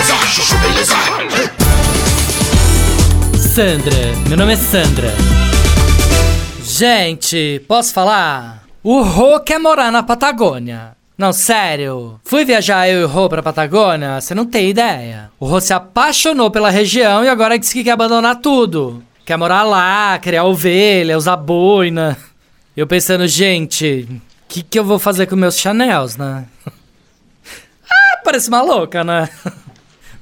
beleza, chuchu beleza. Sandra, meu nome é Sandra. Gente, posso falar? O Rô quer morar na Patagônia. Não, sério. Fui viajar eu e o Rô pra Patagônia, você não tem ideia. O Rô se apaixonou pela região e agora disse que quer abandonar tudo. Quer morar lá, criar ovelha, usar boina. Eu pensando, gente, o que, que eu vou fazer com meus Chanels, né? ah, parece uma louca, né?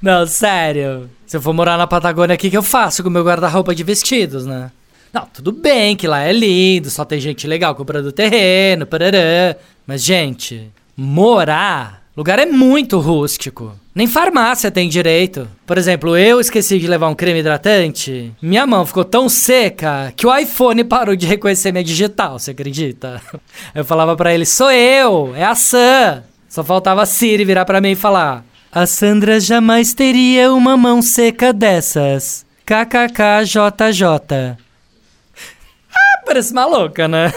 Não, sério. Se eu for morar na Patagônia, o que, que eu faço com meu guarda-roupa de vestidos, né? Não, tudo bem que lá é lindo, só tem gente legal comprando terreno, parará. Mas, gente, morar, lugar é muito rústico. Nem farmácia tem direito. Por exemplo, eu esqueci de levar um creme hidratante. Minha mão ficou tão seca que o iPhone parou de reconhecer minha digital, você acredita? Eu falava para ele: "Sou eu, é a Sam". Só faltava a Siri virar para mim e falar: "A Sandra jamais teria uma mão seca dessas". KKKJJ. Ah, parece maluca, né?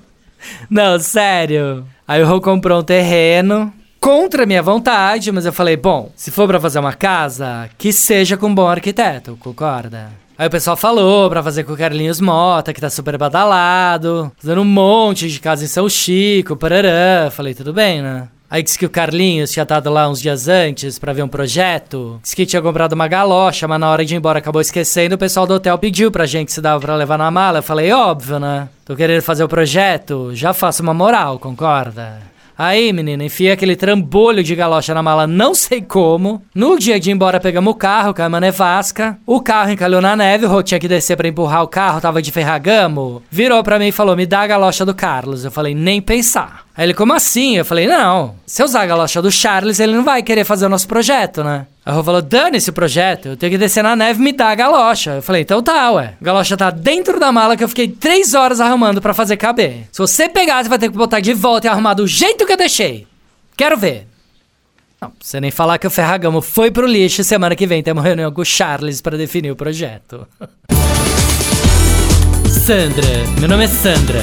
Não, sério. Aí o Rô comprou um terreno contra minha vontade, mas eu falei, bom, se for pra fazer uma casa, que seja com um bom arquiteto, concorda? Aí o pessoal falou pra fazer com o Carlinhos Mota, que tá super badalado, fazendo um monte de casa em São Chico, parará. Falei, tudo bem, né? Aí disse que o Carlinhos tinha estado lá uns dias antes pra ver um projeto. Disse que tinha comprado uma galocha, mas na hora de ir embora acabou esquecendo. O pessoal do hotel pediu pra gente se dava pra levar na mala. Eu falei, óbvio, né? Tô querendo fazer o projeto, já faço uma moral, concorda? Aí, menina, enfia aquele trambolho de galocha na mala, não sei como. No dia de ir embora, pegamos o carro, caiu uma nevasca. O carro encalhou na neve, o Rô tinha que descer pra empurrar o carro, tava de ferragamo. Virou pra mim e falou: Me dá a galocha do Carlos. Eu falei: Nem pensar. Aí ele, como assim? Eu falei, não, se eu usar a galocha do Charles, ele não vai querer fazer o nosso projeto, né? Aí Rô falou, dane-se o projeto, eu tenho que descer na neve e me dar a galocha. Eu falei, então tá, ué. A galocha tá dentro da mala que eu fiquei três horas arrumando pra fazer caber. Se você pegar, você vai ter que botar de volta e arrumar do jeito que eu deixei. Quero ver. Não, você nem falar que o Ferragamo foi pro lixo semana que vem temos reunião com o Charles pra definir o projeto. Sandra, meu nome é Sandra.